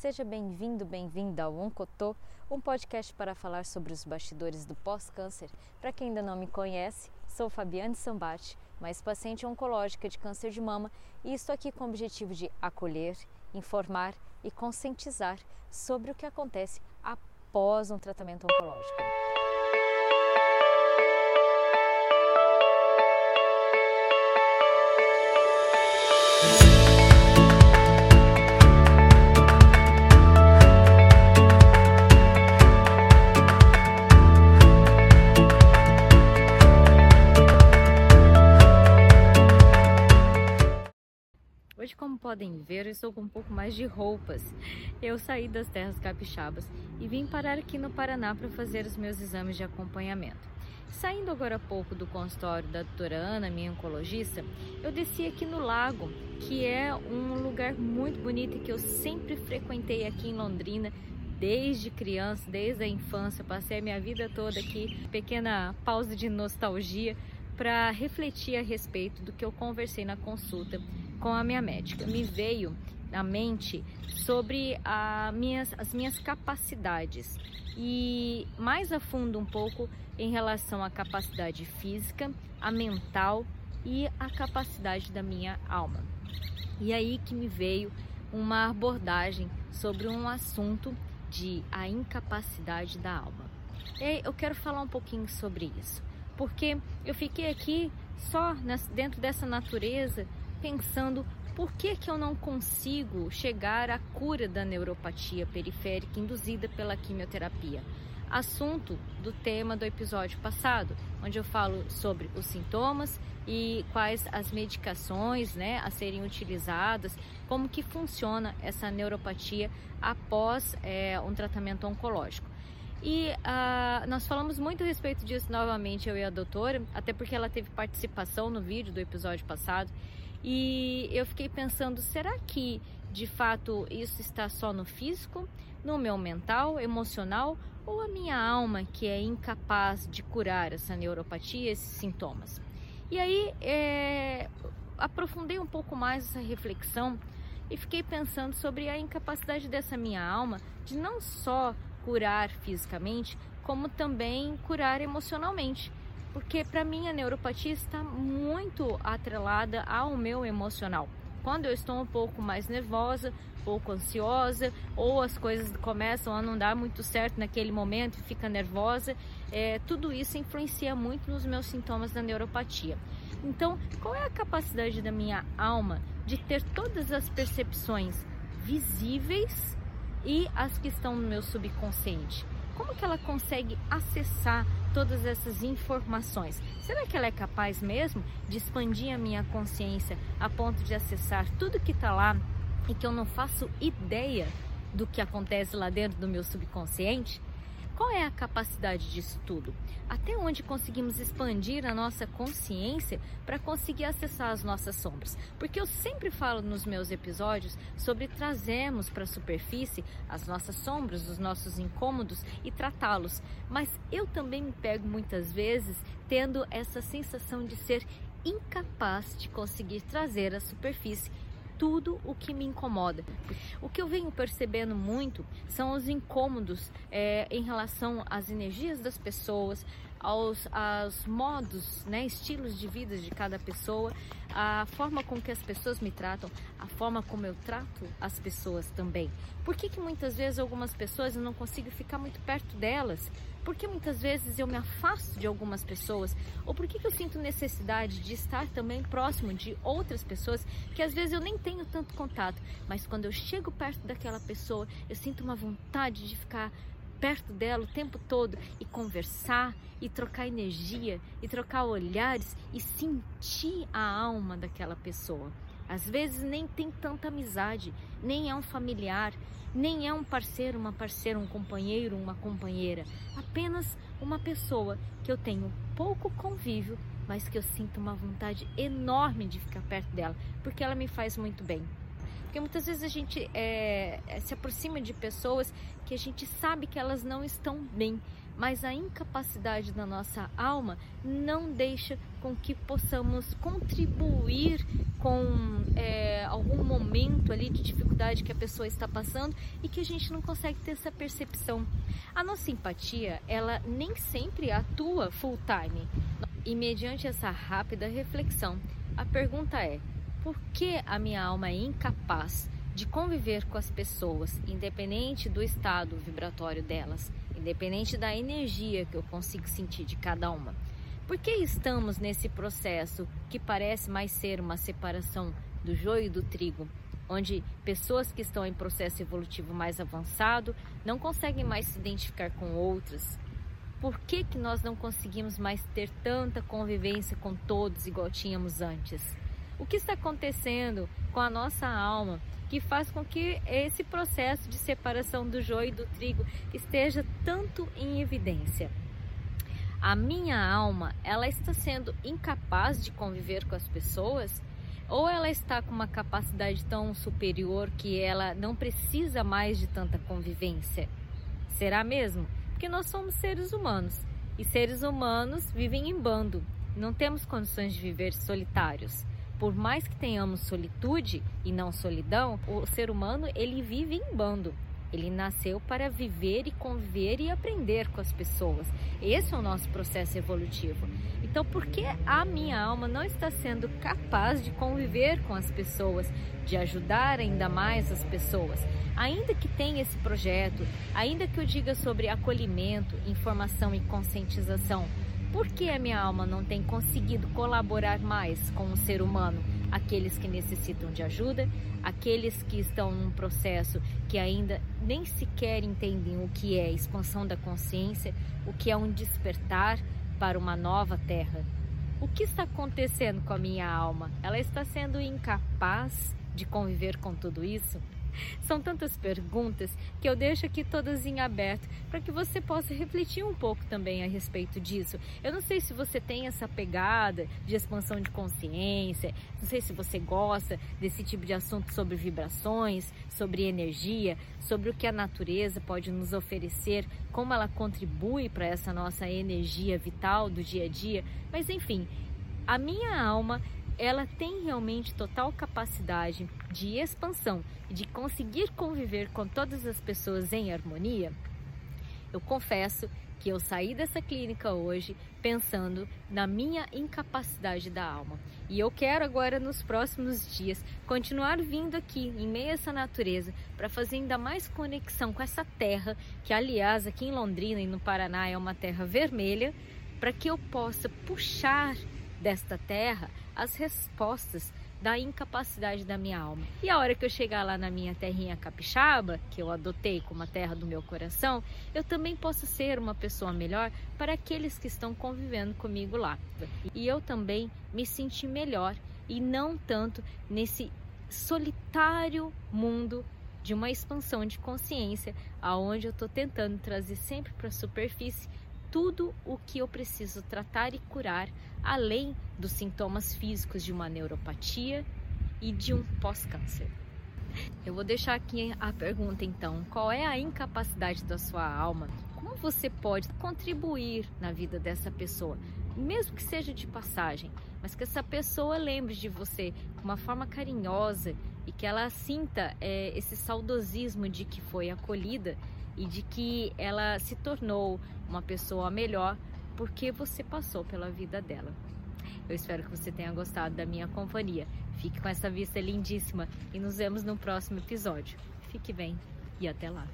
Seja bem-vindo, bem-vinda ao Oncotô, um podcast para falar sobre os bastidores do pós-câncer. Para quem ainda não me conhece, sou Fabiane Sambate, mais paciente oncológica de câncer de mama e estou aqui com o objetivo de acolher, informar e conscientizar sobre o que acontece após um tratamento oncológico. Podem ver, eu estou com um pouco mais de roupas. Eu saí das terras capixabas e vim parar aqui no Paraná para fazer os meus exames de acompanhamento. Saindo agora há pouco do consultório da doutora Ana, minha oncologista, eu desci aqui no lago, que é um lugar muito bonito e que eu sempre frequentei aqui em Londrina, desde criança, desde a infância, passei a minha vida toda aqui, pequena pausa de nostalgia para refletir a respeito do que eu conversei na consulta com a minha médica. Me veio na mente sobre a minhas, as minhas capacidades e mais a fundo um pouco em relação à capacidade física, a mental e a capacidade da minha alma. E aí que me veio uma abordagem sobre um assunto de a incapacidade da alma. E eu quero falar um pouquinho sobre isso, porque eu fiquei aqui só dentro dessa natureza pensando por que, que eu não consigo chegar à cura da neuropatia periférica induzida pela quimioterapia. Assunto do tema do episódio passado, onde eu falo sobre os sintomas e quais as medicações né, a serem utilizadas, como que funciona essa neuropatia após é, um tratamento oncológico. E uh, nós falamos muito a respeito disso novamente, eu e a doutora, até porque ela teve participação no vídeo do episódio passado. E eu fiquei pensando, será que de fato isso está só no físico, no meu mental, emocional ou a minha alma que é incapaz de curar essa neuropatia, esses sintomas? E aí é, aprofundei um pouco mais essa reflexão e fiquei pensando sobre a incapacidade dessa minha alma de não só curar fisicamente, como também curar emocionalmente porque para mim a neuropatia está muito atrelada ao meu emocional. Quando eu estou um pouco mais nervosa, pouco ansiosa, ou as coisas começam a não dar muito certo naquele momento e fica nervosa, é, tudo isso influencia muito nos meus sintomas da neuropatia. Então, qual é a capacidade da minha alma de ter todas as percepções visíveis e as que estão no meu subconsciente? Como que ela consegue acessar todas essas informações? Será que ela é capaz mesmo de expandir a minha consciência a ponto de acessar tudo que está lá e que eu não faço ideia do que acontece lá dentro do meu subconsciente? Qual é a capacidade disso tudo? Até onde conseguimos expandir a nossa consciência para conseguir acessar as nossas sombras? Porque eu sempre falo nos meus episódios sobre trazermos para a superfície as nossas sombras, os nossos incômodos e tratá-los. Mas eu também me pego muitas vezes tendo essa sensação de ser incapaz de conseguir trazer à superfície tudo o que me incomoda. O que eu venho percebendo muito são os incômodos é, em relação às energias das pessoas, aos, aos modos, né, estilos de vida de cada pessoa, a forma com que as pessoas me tratam, a forma como eu trato as pessoas também. Por que, que muitas vezes algumas pessoas eu não consigo ficar muito perto delas? Por que muitas vezes eu me afasto de algumas pessoas? Ou por que, que eu sinto necessidade de estar também próximo de outras pessoas que às vezes eu nem tenho tanto contato, mas quando eu chego perto daquela pessoa, eu sinto uma vontade de ficar perto dela o tempo todo e conversar e trocar energia e trocar olhares e sentir a alma daquela pessoa. Às vezes nem tem tanta amizade, nem é um familiar, nem é um parceiro, uma parceira, um companheiro, uma companheira, apenas uma pessoa que eu tenho pouco convívio, mas que eu sinto uma vontade enorme de ficar perto dela, porque ela me faz muito bem. Porque muitas vezes a gente é, se aproxima de pessoas que a gente sabe que elas não estão bem, mas a incapacidade da nossa alma não deixa com que possamos contribuir com é, algum momento ali de dificuldade que a pessoa está passando e que a gente não consegue ter essa percepção. A nossa empatia, ela nem sempre atua full time. E mediante essa rápida reflexão, a pergunta é: por que a minha alma é incapaz de conviver com as pessoas, independente do estado vibratório delas? independente da energia que eu consigo sentir de cada uma. Por que estamos nesse processo que parece mais ser uma separação do joio e do trigo, onde pessoas que estão em processo evolutivo mais avançado não conseguem mais se identificar com outras? Por que, que nós não conseguimos mais ter tanta convivência com todos igual tínhamos antes? O que está acontecendo com a nossa alma que faz com que esse processo de separação do joio e do trigo esteja tanto em evidência. A minha alma, ela está sendo incapaz de conviver com as pessoas? Ou ela está com uma capacidade tão superior que ela não precisa mais de tanta convivência? Será mesmo? Porque nós somos seres humanos e seres humanos vivem em bando. Não temos condições de viver solitários por mais que tenhamos solitude e não solidão, o ser humano ele vive em bando. Ele nasceu para viver e conviver e aprender com as pessoas. Esse é o nosso processo evolutivo. Então, por que a minha alma não está sendo capaz de conviver com as pessoas, de ajudar ainda mais as pessoas? Ainda que tenha esse projeto, ainda que eu diga sobre acolhimento, informação e conscientização, por que a minha alma não tem conseguido colaborar mais com o ser humano? Aqueles que necessitam de ajuda, aqueles que estão num processo que ainda nem sequer entendem o que é expansão da consciência, o que é um despertar para uma nova terra. O que está acontecendo com a minha alma? Ela está sendo incapaz de conviver com tudo isso? São tantas perguntas que eu deixo aqui todas em aberto para que você possa refletir um pouco também a respeito disso. Eu não sei se você tem essa pegada de expansão de consciência, não sei se você gosta desse tipo de assunto sobre vibrações, sobre energia, sobre o que a natureza pode nos oferecer, como ela contribui para essa nossa energia vital do dia a dia, mas enfim, a minha alma ela tem realmente total capacidade de expansão e de conseguir conviver com todas as pessoas em harmonia, eu confesso que eu saí dessa clínica hoje pensando na minha incapacidade da alma. E eu quero agora, nos próximos dias, continuar vindo aqui em meio a essa natureza para fazer ainda mais conexão com essa terra, que aliás aqui em Londrina e no Paraná é uma terra vermelha, para que eu possa puxar desta terra as respostas da incapacidade da minha alma. E a hora que eu chegar lá na minha terrinha capixaba, que eu adotei como a terra do meu coração, eu também posso ser uma pessoa melhor para aqueles que estão convivendo comigo lá. E eu também me sentir melhor e não tanto nesse solitário mundo de uma expansão de consciência, aonde eu estou tentando trazer sempre para a superfície tudo o que eu preciso tratar e curar, além dos sintomas físicos de uma neuropatia e de um pós-câncer. Eu vou deixar aqui a pergunta então: qual é a incapacidade da sua alma? Como você pode contribuir na vida dessa pessoa, mesmo que seja de passagem, mas que essa pessoa lembre de você de uma forma carinhosa e que ela sinta é, esse saudosismo de que foi acolhida e de que ela se tornou uma pessoa melhor porque você passou pela vida dela. Eu espero que você tenha gostado da minha companhia. Fique com essa vista lindíssima e nos vemos no próximo episódio. Fique bem e até lá.